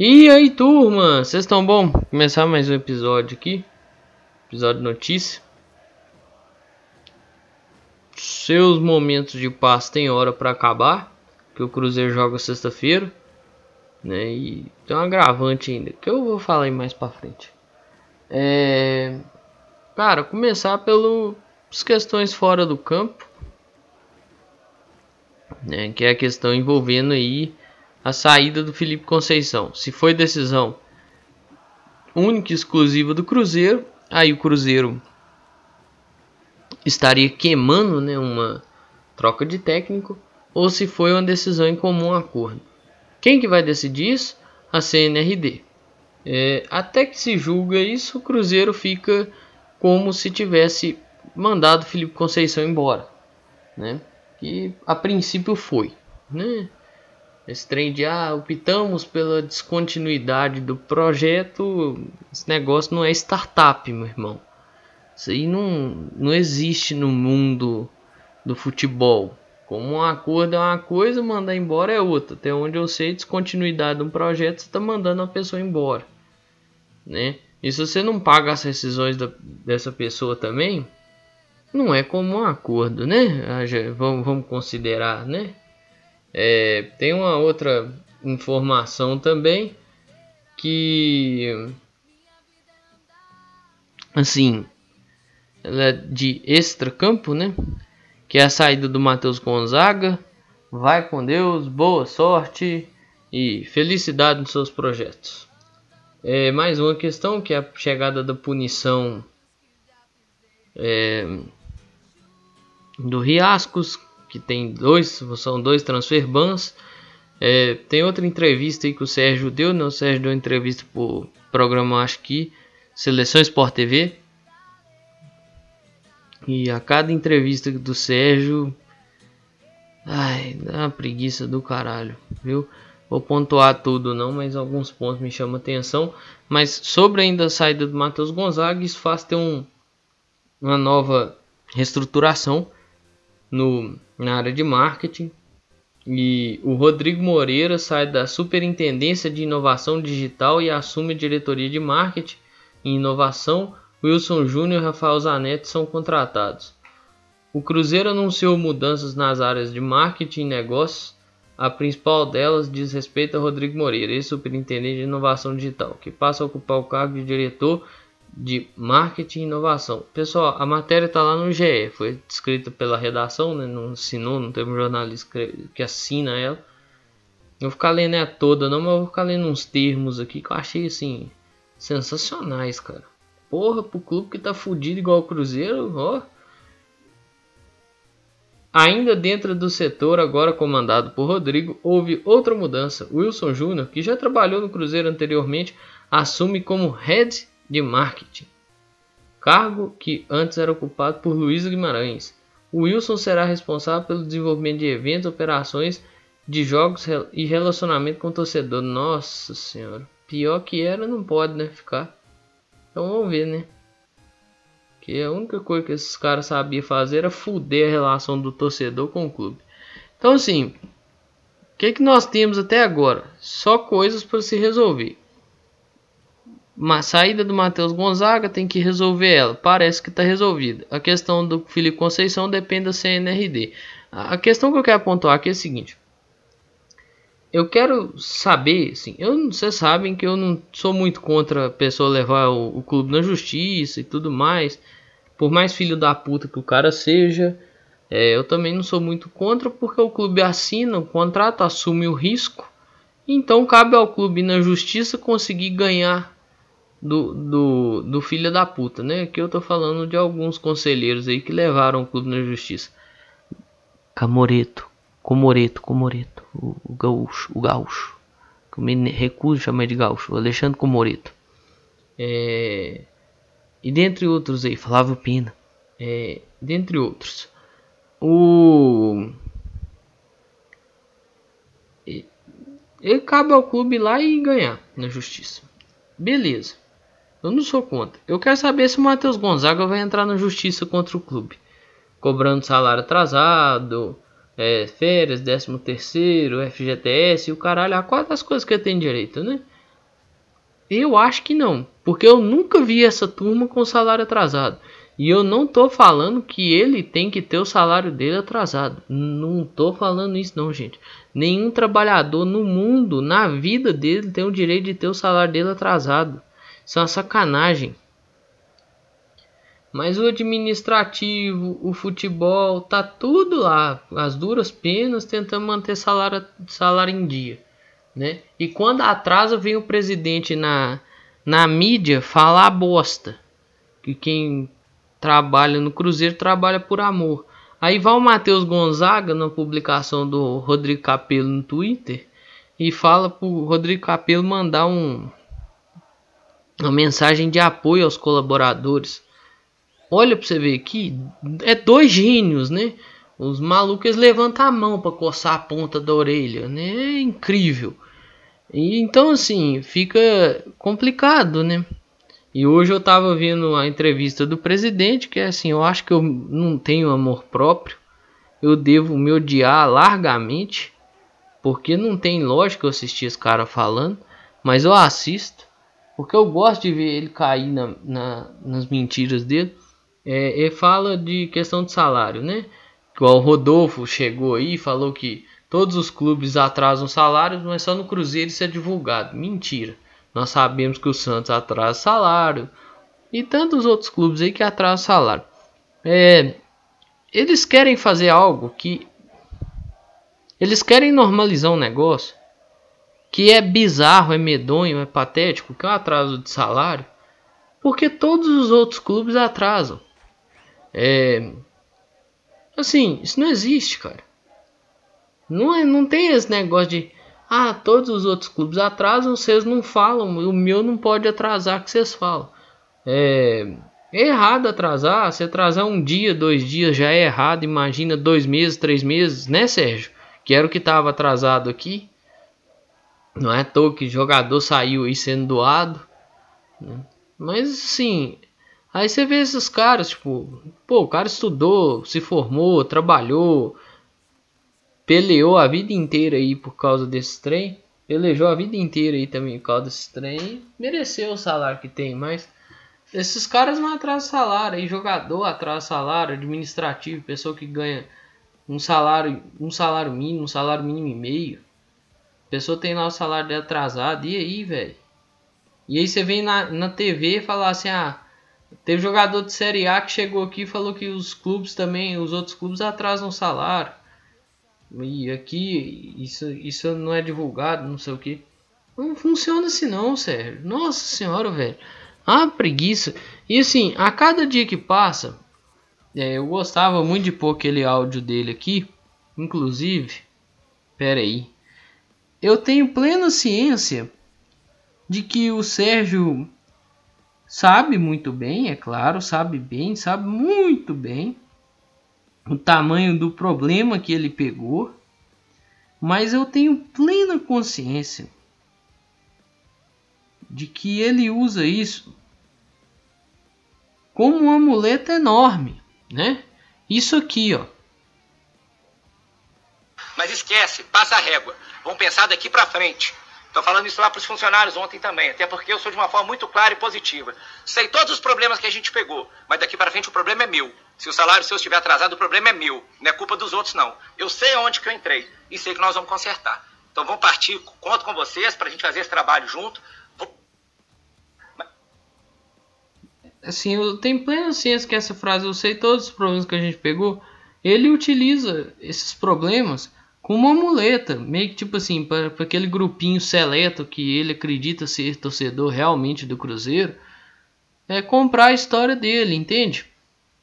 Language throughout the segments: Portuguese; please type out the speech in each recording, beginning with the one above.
E aí, turma, vocês estão bom? Começar mais um episódio aqui, episódio notícia. Seus momentos de paz têm hora para acabar, que o Cruzeiro joga sexta-feira, né? E tem um agravante ainda, que eu vou falar aí mais para frente. É, cara, começar pelas questões fora do campo, né? Que é a questão envolvendo aí a saída do Felipe Conceição. Se foi decisão única e exclusiva do Cruzeiro, aí o Cruzeiro estaria queimando né, uma troca de técnico, ou se foi uma decisão em comum acordo. Quem que vai decidir isso? A CNRD. É, até que se julga isso, o Cruzeiro fica como se tivesse mandado Felipe Conceição embora, né? Que a princípio foi, né? Esse trem de ah, optamos pela descontinuidade do projeto. Esse negócio não é startup, meu irmão. Isso aí não, não existe no mundo do futebol. Como um acordo é uma coisa, mandar embora é outra. Até onde eu sei, descontinuidade de um projeto, você está mandando a pessoa embora. Né? E se você não paga as rescisões da, dessa pessoa também, não é como um acordo, né? Ah, vamos, vamos considerar, né? É, tem uma outra informação também que assim ela é de extra campo, né? Que é a saída do Matheus Gonzaga. Vai com Deus, boa sorte e felicidade nos seus projetos. É, mais uma questão que é a chegada da punição é, do Riascos, que tem dois, são dois transfer bans. É, tem outra entrevista aí que o Sérgio deu, né? O Sérgio deu entrevista pro programa, acho que Seleção Sport TV. E a cada entrevista do Sérgio, ai, dá uma preguiça do caralho, viu? Vou pontuar tudo não, mas alguns pontos me chamam atenção. Mas sobre ainda a saída do Matheus Gonzaga, isso faz ter um, uma nova reestruturação no na área de marketing. E o Rodrigo Moreira sai da Superintendência de Inovação Digital e assume a diretoria de marketing e inovação. Wilson Júnior e Rafael Zanetti são contratados. O Cruzeiro anunciou mudanças nas áreas de marketing e negócios. A principal delas diz respeito a Rodrigo Moreira, ex-superintendente de inovação digital, que passa a ocupar o cargo de diretor de marketing e inovação. Pessoal, a matéria está lá no GE, foi escrita pela redação, né? não assinou, não teve um jornalista que assina ela. Eu vou ficar lendo ela toda, não, mas vou ficar lendo uns termos aqui que eu achei assim sensacionais, cara. Porra, pro clube que tá fudido igual o Cruzeiro, ó. Ainda dentro do setor, agora comandado por Rodrigo, houve outra mudança. Wilson Júnior, que já trabalhou no Cruzeiro anteriormente, assume como head de marketing, cargo que antes era ocupado por Luiz Guimarães. Wilson será responsável pelo desenvolvimento de eventos, operações de jogos e relacionamento com o torcedor. Nossa senhora, pior que era, não pode né, ficar. Então vamos ver, né? Que a única coisa que esses caras sabiam fazer era fuder a relação do torcedor com o clube. Então assim, o que, que nós temos até agora? Só coisas para se resolver uma saída do Matheus Gonzaga tem que resolver ela. Parece que está resolvida. A questão do Felipe Conceição depende da CNRD. A questão que eu quero pontuar aqui é a seguinte. Eu quero saber, assim, eu, vocês sabem que eu não sou muito contra a pessoa levar o, o clube na justiça e tudo mais. Por mais filho da puta que o cara seja, é, eu também não sou muito contra porque o clube assina o contrato, assume o risco. Então cabe ao clube na justiça conseguir ganhar do, do, do filho da puta, né? Que eu tô falando de alguns conselheiros aí que levaram o clube na justiça. Camoreto, Comoreto, Comoreto, o, o gaúcho, o gaúcho. Que eu me recuso a chamar de gaúcho, o Alexandre Comoreto. É, e dentre outros aí, Flávio Pina. É, dentre outros. O. Ele cabe ao clube ir lá e ganhar na justiça. Beleza. Eu não sou contra. Eu quero saber se o Matheus Gonzaga vai entrar na justiça contra o clube. Cobrando salário atrasado, é, férias, 13 terceiro, FGTS, o caralho, a quatro das coisas que ele tem direito, né? Eu acho que não, porque eu nunca vi essa turma com salário atrasado. E eu não tô falando que ele tem que ter o salário dele atrasado. Não tô falando isso não, gente. Nenhum trabalhador no mundo, na vida dele, tem o direito de ter o salário dele atrasado. Isso é uma sacanagem. Mas o administrativo, o futebol, tá tudo lá, as duras penas, tentando manter salário, salário em dia, né? E quando atrasa, vem o presidente na, na mídia falar bosta. Que quem trabalha no Cruzeiro trabalha por amor. Aí vai o Matheus Gonzaga na publicação do Rodrigo Capello no Twitter e fala pro Rodrigo Capello mandar um, uma mensagem de apoio aos colaboradores. Olha pra você ver aqui, é dois gênios, né? Os malucos levantam a mão para coçar a ponta da orelha, né? É incrível. E então assim, fica complicado, né? E hoje eu tava vendo a entrevista do presidente, que é assim, eu acho que eu não tenho amor próprio. Eu devo me odiar largamente, porque não tem lógica eu assistir esse cara falando, mas eu assisto, porque eu gosto de ver ele cair na, na, nas mentiras dele é, ele fala de questão de salário, né? O Rodolfo chegou aí e falou que todos os clubes atrasam salários, mas só no Cruzeiro isso é divulgado. Mentira. Nós sabemos que o Santos atrasa salário e tantos outros clubes aí que atrasam salário. É, eles querem fazer algo que eles querem normalizar um negócio que é bizarro, é medonho, é patético, que é o atraso de salário, porque todos os outros clubes atrasam. É, assim, isso não existe, cara. Não, é, não tem esse negócio de ah, todos os outros clubes atrasam, vocês não falam, o meu não pode atrasar que vocês falam. É, é errado atrasar, se atrasar um dia, dois dias já é errado, imagina dois meses, três meses, né, Sérgio? Que era o que estava atrasado aqui. Não é à toa que jogador saiu aí sendo doado. Né? Mas assim, Aí você vê esses caras, tipo, pô, o cara estudou, se formou, trabalhou, peleou a vida inteira aí por causa desse trem, pelejou a vida inteira aí também por causa desse trem, mereceu o salário que tem, mas esses caras não atrasam salário, aí jogador atrasa salário, administrativo, pessoa que ganha um salário, um salário mínimo, um salário mínimo e meio. A pessoa tem lá o salário dela atrasado, e aí, velho? E aí você vem na, na TV e fala assim, ah, Teve jogador de Série A que chegou aqui e falou que os clubes também, os outros clubes atrasam o salário. E aqui isso, isso não é divulgado, não sei o que. Não funciona assim não, sério. Nossa senhora, velho. Ah, preguiça. E assim, a cada dia que passa, é, eu gostava muito de pôr aquele áudio dele aqui. Inclusive, pera aí. Eu tenho plena ciência de que o Sérgio sabe muito bem, é claro, sabe bem, sabe muito bem o tamanho do problema que ele pegou, mas eu tenho plena consciência de que ele usa isso como um amuleto enorme, né? Isso aqui, ó. Mas esquece, passa a régua. Vamos pensar daqui para frente. Estou falando isso lá para os funcionários ontem também, até porque eu sou de uma forma muito clara e positiva. Sei todos os problemas que a gente pegou, mas daqui para frente o problema é meu. Se o salário seu estiver atrasado, o problema é meu, não é culpa dos outros não. Eu sei aonde que eu entrei e sei que nós vamos consertar. Então vamos partir, conto com vocês para a gente fazer esse trabalho junto. Assim, eu tenho plena ciência que essa frase, eu sei todos os problemas que a gente pegou, ele utiliza esses problemas com uma muleta, meio que tipo assim, para aquele grupinho seleto que ele acredita ser torcedor realmente do Cruzeiro, é comprar a história dele, entende?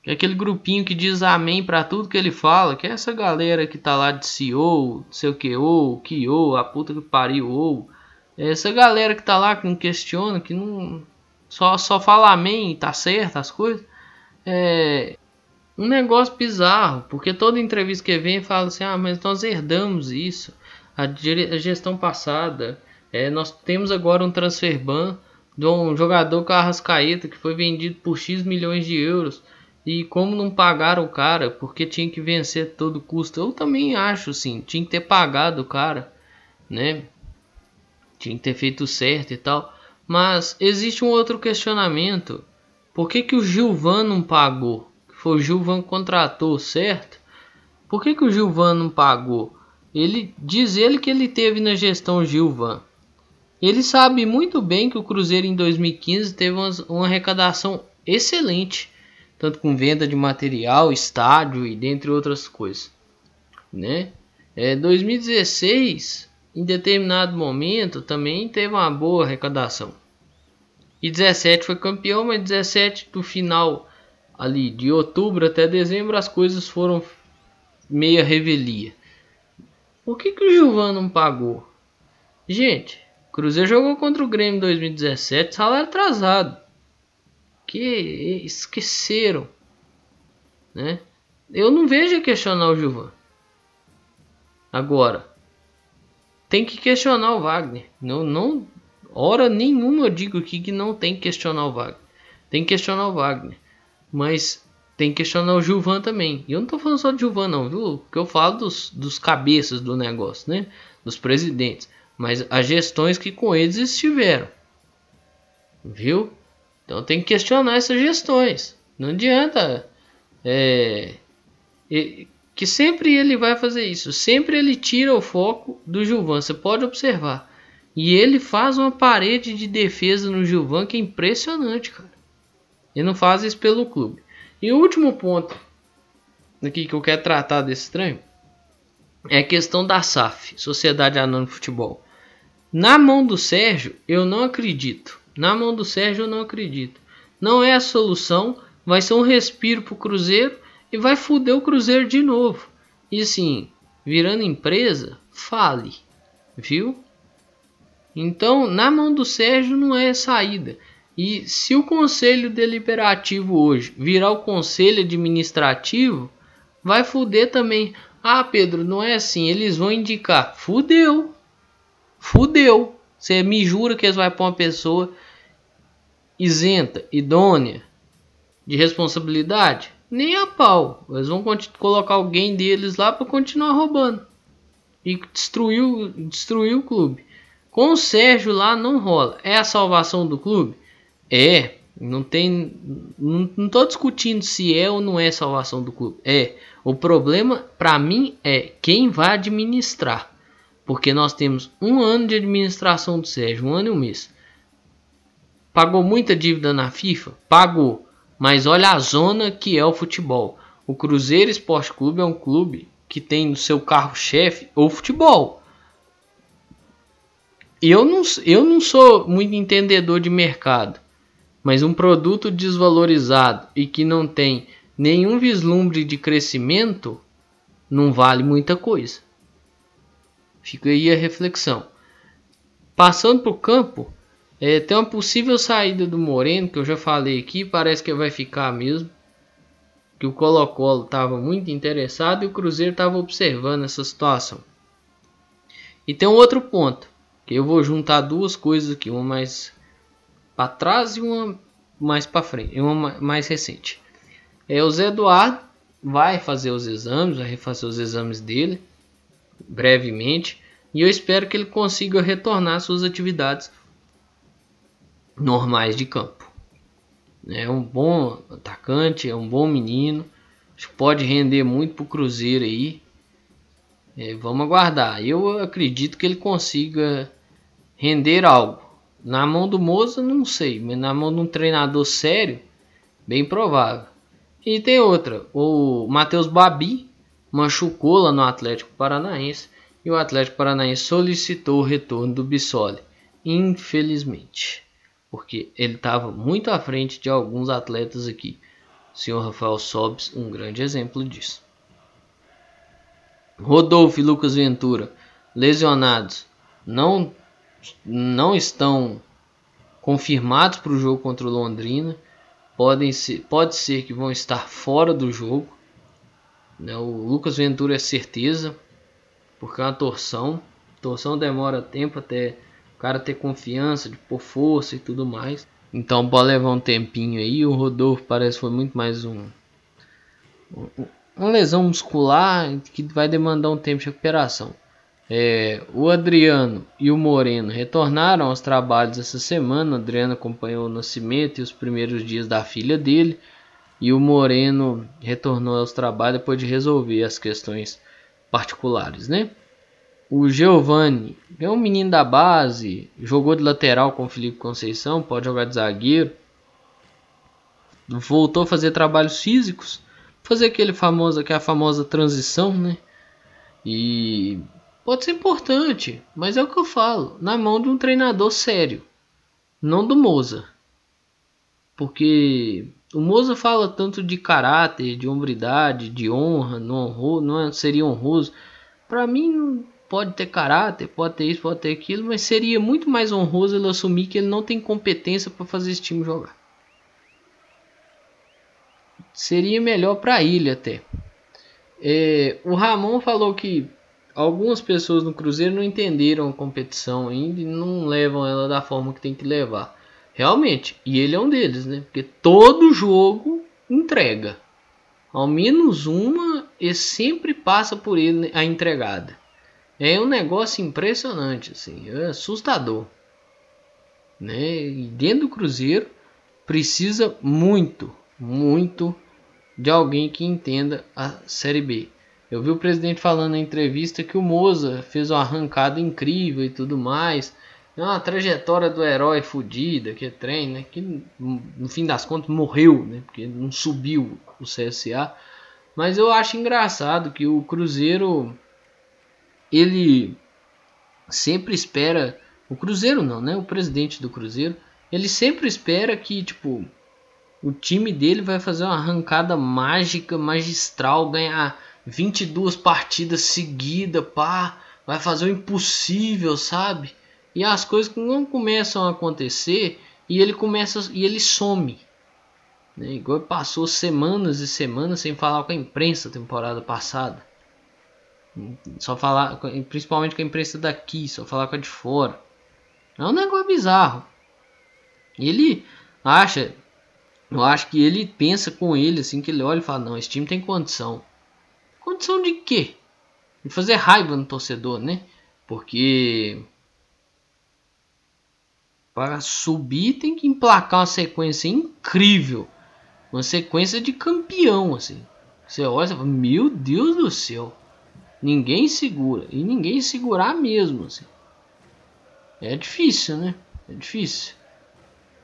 É aquele grupinho que diz amém para tudo que ele fala, que é essa galera que tá lá de CEO, sei o que, ou, que ou, a puta que pariu, ou. É essa galera que tá lá que não questiona, que não. Só, só fala amém tá certo as coisas. É, um negócio bizarro, porque toda entrevista que vem fala assim: ah, mas nós herdamos isso, a, gestão passada, é, nós temos agora um transfer ban de um jogador Carrascaeta que foi vendido por X milhões de euros. E como não pagaram o cara, porque tinha que vencer todo custo. Eu também acho assim, tinha que ter pagado o cara, né? Tinha que ter feito certo e tal. Mas existe um outro questionamento. Por que, que o Gilvan não pagou? Foi o Gilvan que contratou, certo? Por que, que o Gilvan não pagou? Ele diz ele que ele teve na gestão Gilvan. Ele sabe muito bem que o Cruzeiro em 2015 teve uma, uma arrecadação excelente, tanto com venda de material, estádio e dentre outras coisas, né? É, 2016, em determinado momento, também teve uma boa arrecadação. E 17 foi campeão, mas 17 do final ali de outubro até dezembro as coisas foram meia revelia. Por que, que o Gilvan não pagou? Gente, Cruzeiro jogou contra o Grêmio em 2017, salário atrasado. Que esqueceram, né? Eu não vejo questionar o Gilvan. Agora, tem que questionar o Wagner. Não, não, hora nenhuma eu digo aqui que não tem que questionar o Wagner. Tem que questionar o Wagner, mas tem que questionar o Gilvan também. E eu não tô falando só de Gilvan não, viu? Que eu falo dos, dos cabeças do negócio, né? Dos presidentes mas as gestões que com eles estiveram. Viu? Então tem que questionar essas gestões. Não adianta. É, que sempre ele vai fazer isso. Sempre ele tira o foco do Gilvan. Você pode observar. E ele faz uma parede de defesa no Gilvan que é impressionante, cara. Ele não faz isso pelo clube. E o último ponto aqui que eu quero tratar desse estranho é a questão da SAF, Sociedade Anônima de Futebol. Na mão do Sérgio, eu não acredito. Na mão do Sérgio, eu não acredito. Não é a solução. Vai ser um respiro pro Cruzeiro e vai foder o Cruzeiro de novo. E assim, virando empresa, fale, viu? Então, na mão do Sérgio não é saída. E se o conselho deliberativo hoje virar o conselho administrativo, vai fuder também. Ah, Pedro, não é assim. Eles vão indicar. Fudeu fudeu. Você me jura que eles vão pôr uma pessoa isenta, idônea, de responsabilidade? Nem a pau. Eles vão colocar alguém deles lá para continuar roubando. E destruir, destruir o clube. Com o Sérgio lá não rola. É a salvação do clube? É. Não tem. Não, não tô discutindo se é ou não é salvação do clube. É. O problema para mim é quem vai administrar. Porque nós temos um ano de administração do Sérgio, um ano e um mês. Pagou muita dívida na FIFA? Pagou. Mas olha a zona que é o futebol. O Cruzeiro Esporte Clube é um clube que tem no seu carro-chefe o futebol. Eu não, eu não sou muito entendedor de mercado, mas um produto desvalorizado e que não tem nenhum vislumbre de crescimento não vale muita coisa. Fica aí a reflexão. Passando para o campo, é, tem uma possível saída do Moreno, que eu já falei aqui, parece que vai ficar mesmo. Que o Colo-Colo estava muito interessado e o Cruzeiro estava observando essa situação. E tem um outro ponto, que eu vou juntar duas coisas aqui, uma mais para trás e uma mais para frente, uma mais recente. É o Zé Eduardo vai fazer os exames, vai refazer os exames dele brevemente e eu espero que ele consiga retornar suas atividades normais de campo. É um bom atacante, é um bom menino, pode render muito para o Cruzeiro aí. É, vamos aguardar. Eu acredito que ele consiga render algo. Na mão do Moza, não sei, mas na mão de um treinador sério, bem provável. E tem outra, o Matheus Babi machucou lá no Atlético Paranaense e o Atlético Paranaense solicitou o retorno do Bissoli, infelizmente, porque ele estava muito à frente de alguns atletas aqui. O senhor Rafael Sobes, um grande exemplo disso. Rodolfo e Lucas Ventura, lesionados, não, não estão confirmados para o jogo contra o Londrina. Podem ser, pode ser que vão estar fora do jogo. Né? O Lucas Ventura é certeza, porque é uma torção. Torção demora tempo até o cara ter confiança, de pôr força e tudo mais. Então pode levar um tempinho aí. O Rodolfo parece que foi muito mais um, um uma lesão muscular que vai demandar um tempo de recuperação. É, o Adriano e o Moreno retornaram aos trabalhos essa semana. O Adriano acompanhou o nascimento e os primeiros dias da filha dele. E o Moreno retornou aos trabalhos depois de resolver as questões particulares, né? O Giovanni é um menino da base, jogou de lateral com o Felipe Conceição, pode jogar de zagueiro. Voltou a fazer trabalhos físicos, fazer aquele famoso, aquela famosa transição, né? E pode ser importante, mas é o que eu falo, na mão de um treinador sério, não do Moza. Porque o Moza fala tanto de caráter, de hombridade, de honra, não, honro, não é, seria honroso. Para mim, pode ter caráter, pode ter isso, pode ter aquilo, mas seria muito mais honroso ele assumir que ele não tem competência para fazer esse time jogar. Seria melhor para ele até. É, o Ramon falou que algumas pessoas no Cruzeiro não entenderam a competição ainda e não levam ela da forma que tem que levar. Realmente, e ele é um deles, né? Porque todo jogo entrega. Ao menos uma, e sempre passa por ele a entregada. É um negócio impressionante, assim, é assustador. Né? E dentro do Cruzeiro precisa muito, muito de alguém que entenda a Série B. Eu vi o presidente falando na entrevista que o Moza fez uma arrancada incrível e tudo mais. É uma trajetória do herói fodida, que é trem, né? Que no fim das contas morreu, né? Porque não subiu o CSA. Mas eu acho engraçado que o Cruzeiro ele sempre espera o Cruzeiro não, né? O presidente do Cruzeiro, ele sempre espera que tipo o time dele vai fazer uma arrancada mágica, magistral, ganhar 22 partidas seguidas, pá, vai fazer o impossível, sabe? E as coisas não começam a acontecer e ele começa e ele some. Né? Igual passou semanas e semanas sem falar com a imprensa temporada passada. Só falar, principalmente com a imprensa daqui, só falar com a de fora. É um negócio bizarro. Ele acha, eu acho que ele pensa com ele assim que ele olha e fala: "Não, esse time tem condição". Condição de quê? De fazer raiva no torcedor, né? Porque para subir tem que emplacar uma sequência incrível, uma sequência de campeão assim. Você olha e fala: "Meu Deus do céu". Ninguém segura. E ninguém segurar mesmo. Assim. É difícil, né? É difícil.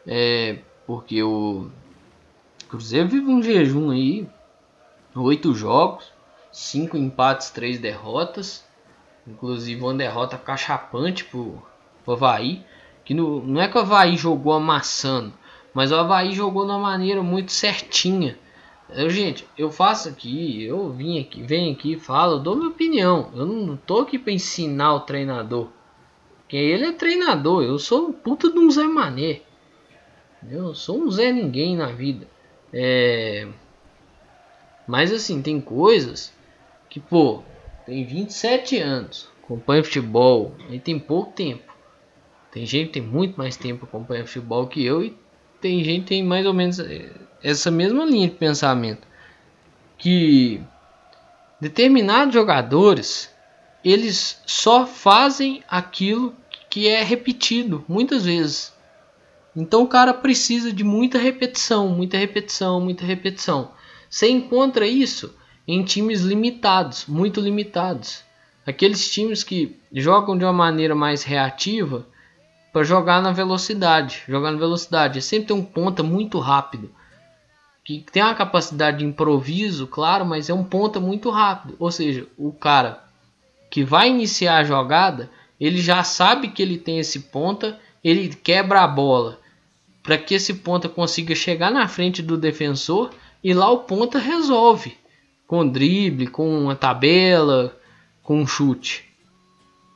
É porque o Cruzeiro vive um jejum aí. Oito jogos, cinco empates, três derrotas. Inclusive uma derrota cachapante pro, pro Havaí. Que no, não é que o Havaí jogou amassando, mas o Havaí jogou de uma maneira muito certinha. Eu, gente, eu faço aqui, eu vim aqui, venho aqui, falo, dou minha opinião. Eu não tô aqui para ensinar o treinador. Que ele é treinador, eu sou um puta de um Zé Mané. Eu sou um Zé Ninguém na vida. É... Mas assim, tem coisas que, pô, tem 27 anos, acompanha futebol, aí tem pouco tempo. Tem gente que tem muito mais tempo acompanhando futebol que eu e tem gente que tem mais ou menos é, essa mesma linha de pensamento que determinados jogadores eles só fazem aquilo que é repetido muitas vezes. Então o cara precisa de muita repetição, muita repetição, muita repetição. Você encontra isso em times limitados, muito limitados. Aqueles times que jogam de uma maneira mais reativa para jogar na velocidade, jogar na velocidade. Sempre tem um ponta muito rápido que tem uma capacidade de improviso, claro, mas é um ponta muito rápido. Ou seja, o cara que vai iniciar a jogada, ele já sabe que ele tem esse ponta, ele quebra a bola para que esse ponta consiga chegar na frente do defensor e lá o ponta resolve com drible, com uma tabela, com um chute.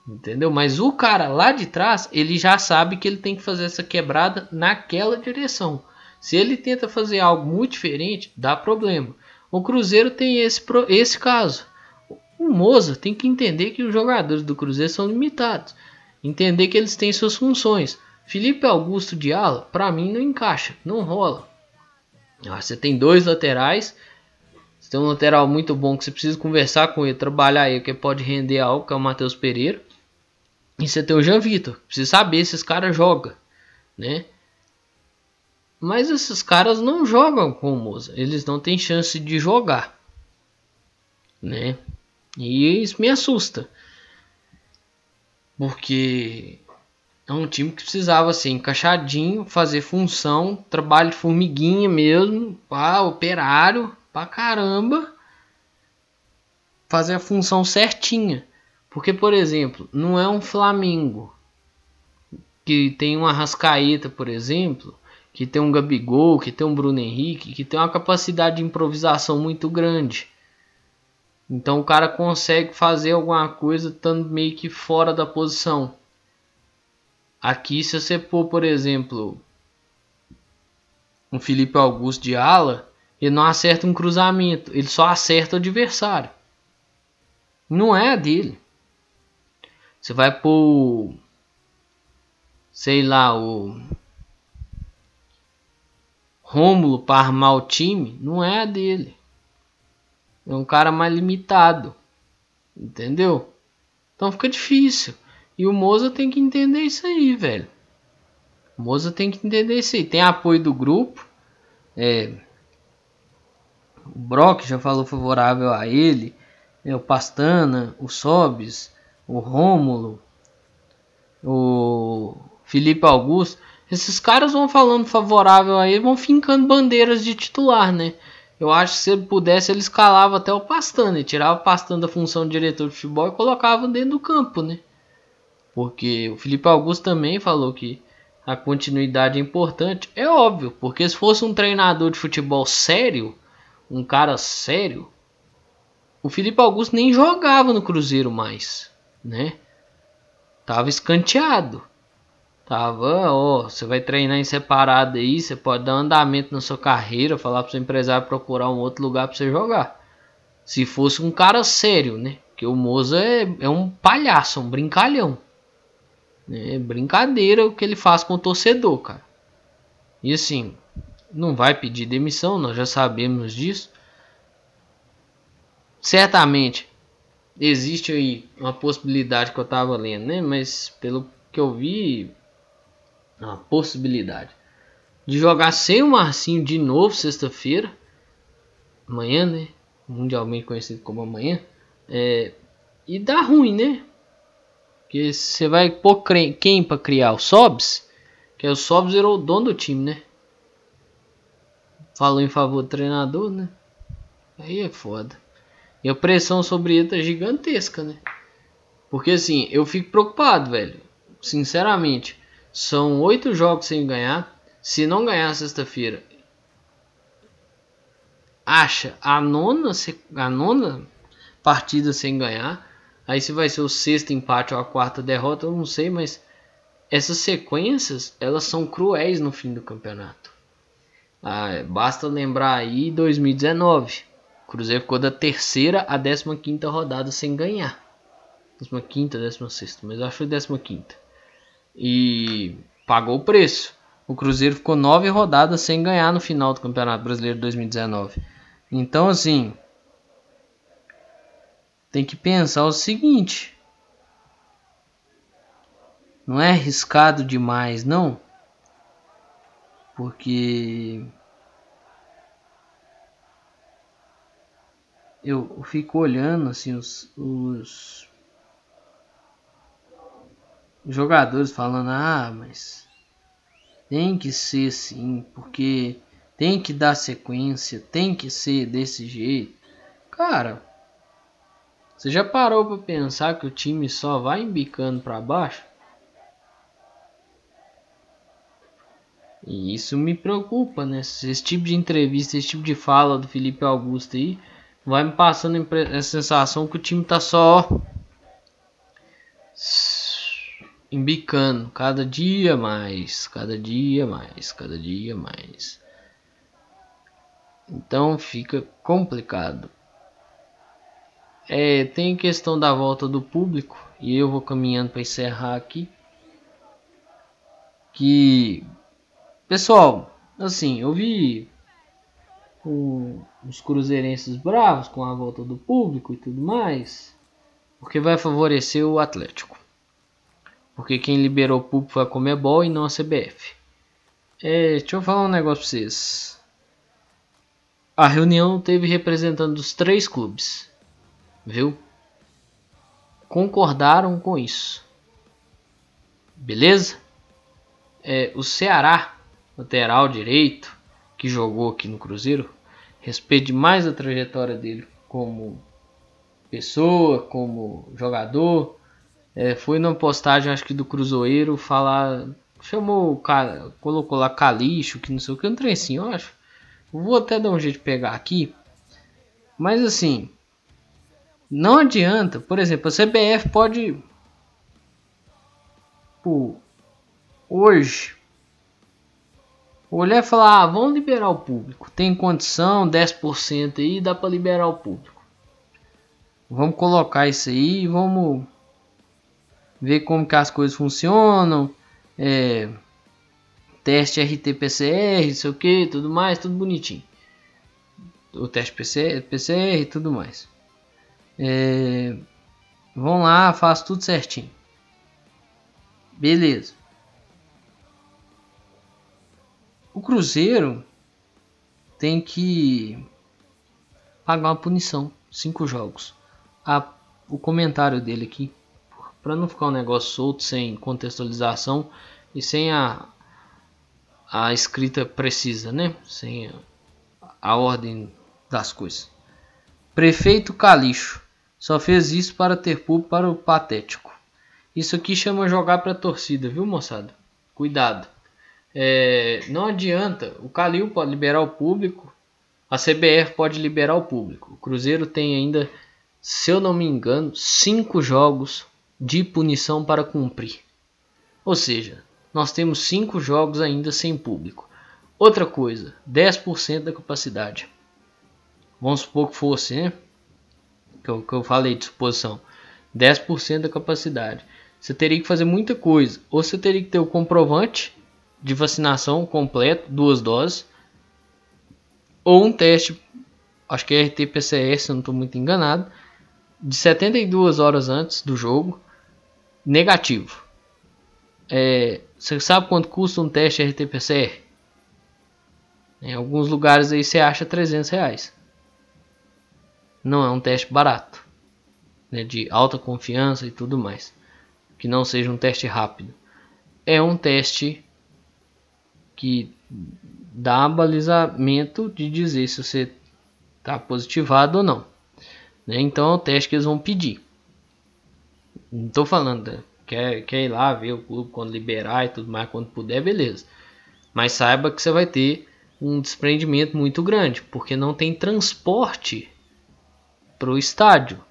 Entendeu? Mas o cara lá de trás, ele já sabe que ele tem que fazer essa quebrada naquela direção. Se ele tenta fazer algo muito diferente, dá problema. O Cruzeiro tem esse, esse caso. O Moza tem que entender que os jogadores do Cruzeiro são limitados. Entender que eles têm suas funções. Felipe Augusto de ala, para mim não encaixa, não rola. Ah, você tem dois laterais, Você tem um lateral muito bom que você precisa conversar com ele, trabalhar ele, que pode render algo, que é o Matheus Pereira. E você tem o Jean Vitor, precisa saber se esse cara joga, né? Mas esses caras não jogam com o Moza, eles não têm chance de jogar, né? E isso me assusta. Porque é um time que precisava ser encaixadinho, fazer função, trabalho de formiguinha mesmo, pá, operário, pra caramba, fazer a função certinha. Porque, por exemplo, não é um Flamengo que tem uma Rascaeta, por exemplo, que tem um Gabigol, que tem um Bruno Henrique, que tem uma capacidade de improvisação muito grande. Então o cara consegue fazer alguma coisa estando meio que fora da posição. Aqui, se você pôr, por exemplo, um Felipe Augusto de ala, ele não acerta um cruzamento, ele só acerta o adversário. Não é a dele. Você vai pôr, sei lá, o Rômulo para armar o time, não é a dele. É um cara mais limitado. Entendeu? Então fica difícil. E o Moza tem que entender isso aí, velho. O Moza tem que entender isso aí. Tem apoio do grupo. É, o Brock já falou favorável a ele. É, o Pastana, o Sobis, o Rômulo, o Felipe Augusto. Esses caras vão falando favorável a ele, vão fincando bandeiras de titular, né? Eu acho que se ele pudesse, ele escalava até o Pastana, tirava o Pastana da função de diretor de futebol e colocava dentro do campo, né? Porque o Felipe Augusto também falou que a continuidade é importante. É óbvio, porque se fosse um treinador de futebol sério, um cara sério, o Felipe Augusto nem jogava no Cruzeiro mais, né? Tava escanteado. Tava, ó, você vai treinar em separado aí, você pode dar andamento na sua carreira, falar pro seu empresário procurar um outro lugar para você jogar. Se fosse um cara sério, né? Porque o Moza é, é um palhaço, um brincalhão. É brincadeira o que ele faz com o torcedor, cara. E assim, não vai pedir demissão, nós já sabemos disso. Certamente existe aí uma possibilidade que eu tava lendo, né? Mas pelo que eu vi, uma possibilidade de jogar sem o Marcinho de novo sexta-feira, amanhã, né? Mundialmente conhecido como amanhã. É, e dá ruim, né? Porque você vai pôr quem para criar? O Sobs? Que é o Sobs virou o dono do time, né? Falou em favor do treinador, né? Aí é foda. E a pressão sobre ele tá gigantesca, né? Porque assim, eu fico preocupado, velho. Sinceramente. São oito jogos sem ganhar. Se não ganhar sexta-feira, acha a nona, a nona partida sem ganhar. Aí se vai ser o sexto empate ou a quarta derrota, eu não sei, mas essas sequências elas são cruéis no fim do campeonato. Ah, basta lembrar aí 2019. O Cruzeiro ficou da terceira décima quinta rodada sem ganhar. Décima quinta, décima sexta, mas acho que foi décima quinta e pagou o preço. O Cruzeiro ficou nove rodadas sem ganhar no final do Campeonato Brasileiro de 2019. Então, assim, tem que pensar o seguinte: não é arriscado demais, não, porque eu fico olhando assim os, os jogadores falando: ah, mas tem que ser assim, porque tem que dar sequência, tem que ser desse jeito. Cara, você já parou para pensar que o time só vai embicando para baixo? E isso me preocupa, né? Esse tipo de entrevista, esse tipo de fala do Felipe Augusto aí, vai me passando a sensação que o time tá só embicando cada dia mais, cada dia mais, cada dia mais. Então fica complicado. É, tem questão da volta do público e eu vou caminhando para encerrar aqui. Que pessoal, assim, eu vi os cruzeirenses bravos com a volta do público e tudo mais, porque vai favorecer o Atlético. Porque quem liberou o público foi a Comebol e não a CBF. É, deixa eu falar um negócio pra vocês. A reunião teve representando os três clubes, viu? Concordaram com isso. Beleza? É, o Ceará, lateral direito, que jogou aqui no Cruzeiro, respeite mais a trajetória dele como pessoa, como jogador. É, foi numa postagem, acho que do Cruzeiro, falar. Chamou, colocou lá Calixo, que não sei o que, um trecinho, eu acho. Vou até dar um jeito de pegar aqui. Mas assim, não adianta, por exemplo, a CBF pode. Pô, hoje olhar e falar, ah, vamos liberar o público. Tem condição, 10% aí, dá para liberar o público. Vamos colocar isso aí, vamos ver como que as coisas funcionam. É, teste RT-PCR, sei o que, tudo mais, tudo bonitinho. O teste PCR, PCR e tudo mais. É, vão lá, faz tudo certinho. Beleza. O Cruzeiro tem que pagar uma punição, cinco jogos. A, o comentário dele aqui, para não ficar um negócio solto, sem contextualização e sem a, a escrita precisa, né? Sem a, a ordem das coisas. Prefeito Calixo só fez isso para ter público para o patético. Isso aqui chama jogar para a torcida, viu, moçada? Cuidado. É, não adianta, o Calil pode liberar o público, a CBF pode liberar o público. O Cruzeiro tem ainda, se eu não me engano, cinco jogos de punição para cumprir. Ou seja, nós temos cinco jogos ainda sem público. Outra coisa, 10% da capacidade. Vamos supor que fosse, né? Que eu, que eu falei de suposição. 10% da capacidade. Você teria que fazer muita coisa. Ou você teria que ter o comprovante de vacinação completo, duas doses, ou um teste, acho que é RT-PCR, se não estou muito enganado, de 72 horas antes do jogo, negativo. É, você sabe quanto custa um teste RT-PCR? Em alguns lugares aí você acha 300 reais. Não é um teste barato, né, de alta confiança e tudo mais. Que não seja um teste rápido. É um teste que dá balizamento de dizer se você está positivado ou não. Né? Então é o teste que eles vão pedir. Não estou falando, né? quer, quer ir lá ver o clube quando liberar e tudo mais, quando puder, beleza. Mas saiba que você vai ter um desprendimento muito grande, porque não tem transporte para o estádio.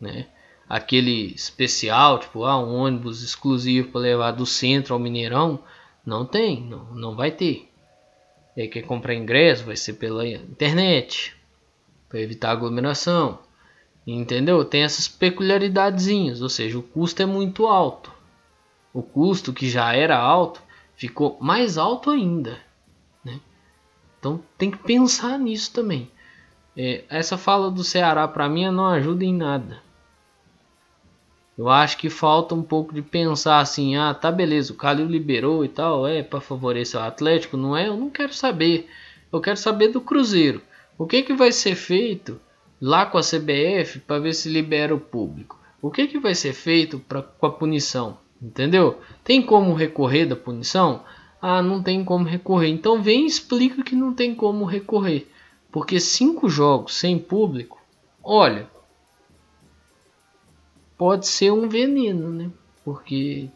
Né? Aquele especial, tipo ah, um ônibus exclusivo para levar do centro ao Mineirão, não tem, não, não vai ter. E aí quer comprar ingresso, vai ser pela internet, para evitar aglomeração. Entendeu? Tem essas peculiaridadezinhas, ou seja, o custo é muito alto. O custo que já era alto ficou mais alto ainda. Né? Então tem que pensar nisso também. É, essa fala do Ceará para mim não ajuda em nada. Eu acho que falta um pouco de pensar assim, ah, tá beleza, o Calil liberou e tal, é para favorecer o Atlético, não é? Eu não quero saber. Eu quero saber do Cruzeiro. O que que vai ser feito lá com a CBF para ver se libera o público? O que que vai ser feito pra, com a punição? Entendeu? Tem como recorrer da punição? Ah, não tem como recorrer. Então vem e explica que não tem como recorrer. Porque cinco jogos sem público, olha, pode ser um veneno, né? Porque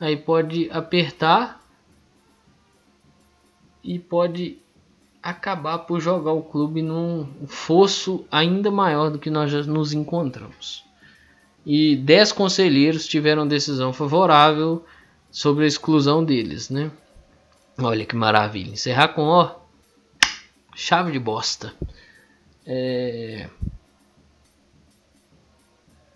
aí pode apertar e pode acabar por jogar o clube num fosso ainda maior do que nós já nos encontramos. E 10 conselheiros tiveram decisão favorável sobre a exclusão deles, né? Olha que maravilha. Encerrar com ó, chave de bosta. É,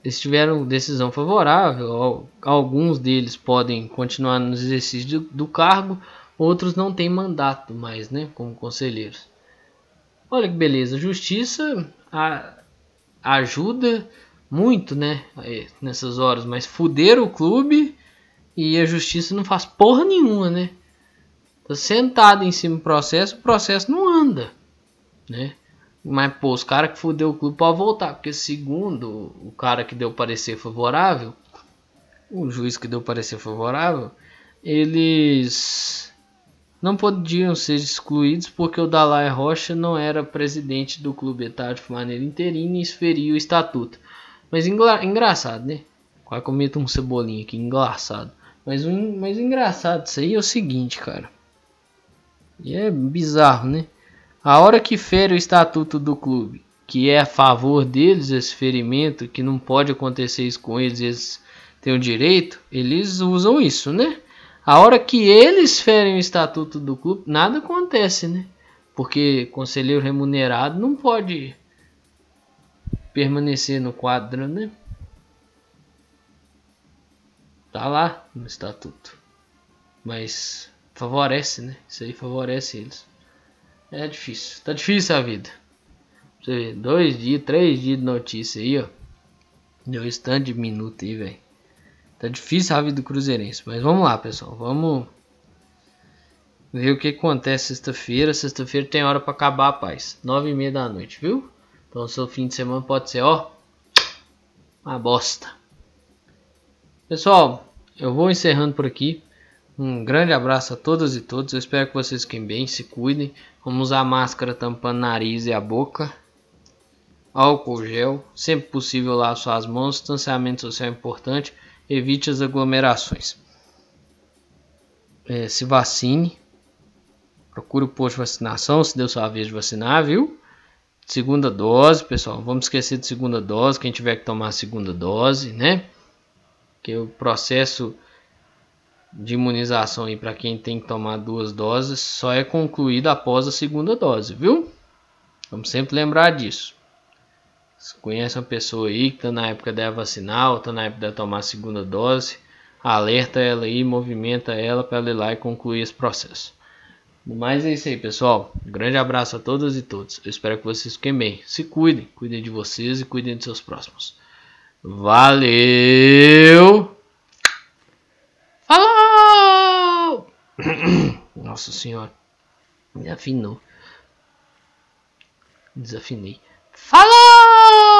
eles tiveram decisão favorável, alguns deles podem continuar no exercício do cargo, outros não têm mandato mais, né, como conselheiros. Olha que beleza, justiça a, ajuda muito, né? Nessas horas, mas fuder o clube e a justiça não faz porra nenhuma, né? Tá sentado em cima do processo, o processo não anda, né? Mas, pô, os caras que fudeu o clube podem voltar, porque segundo o cara que deu parecer favorável, o juiz que deu parecer favorável, eles não podiam ser excluídos porque o Dalai Rocha não era presidente do clube etário de maneira interina e esferia o estatuto. Mas engra engraçado, né? Quase cometa um cebolinho aqui, engraçado. Mas o, mas engraçado disso aí é o seguinte, cara. E é bizarro, né? A hora que fere o estatuto do clube, que é a favor deles esse ferimento, que não pode acontecer isso com eles, eles têm o direito, eles usam isso, né? A hora que eles ferem o estatuto do clube, nada acontece, né? Porque conselheiro remunerado não pode permanecer no quadro, né? Tá lá no estatuto. Mas favorece, né? Isso aí favorece eles. É difícil. Tá difícil a vida. Você vê, dois dias, três dias de notícia aí, ó. Deu um stand de minuto aí, velho. Tá difícil a vida do Cruzeirense. Mas vamos lá, pessoal. Vamos ver o que acontece sexta-feira. Sexta-feira tem hora para acabar paz. Nove e meia da noite, viu? Então seu fim de semana pode ser, ó, uma bosta. Pessoal, eu vou encerrando por aqui. Um grande abraço a todas e todos. Eu espero que vocês fiquem bem, se cuidem. Vamos usar máscara tampando nariz e a boca. Álcool gel, sempre possível lá suas mãos. Distanciamento social é importante. Evite as aglomerações. É, se vacine. Procure o posto de vacinação se deu sua vez de vacinar, viu? Segunda dose, pessoal. Vamos esquecer de segunda dose. Quem tiver que tomar a segunda dose, né? Que o processo de imunização aí para quem tem que tomar duas doses só é concluído após a segunda dose, viu? Vamos sempre lembrar disso. Se conhece uma pessoa aí que está na época de vacinar ou está na época de tomar a segunda dose, alerta ela aí, movimenta ela para ela ir lá e concluir esse processo. Mas é isso aí, pessoal. Um grande abraço a todas e todos. Eu espero que vocês fiquem bem. Se cuidem, cuidem de vocês e cuidem de seus próximos. Valeu! Falou! Nossa senhora. Desafinou. Desafinei. Falou!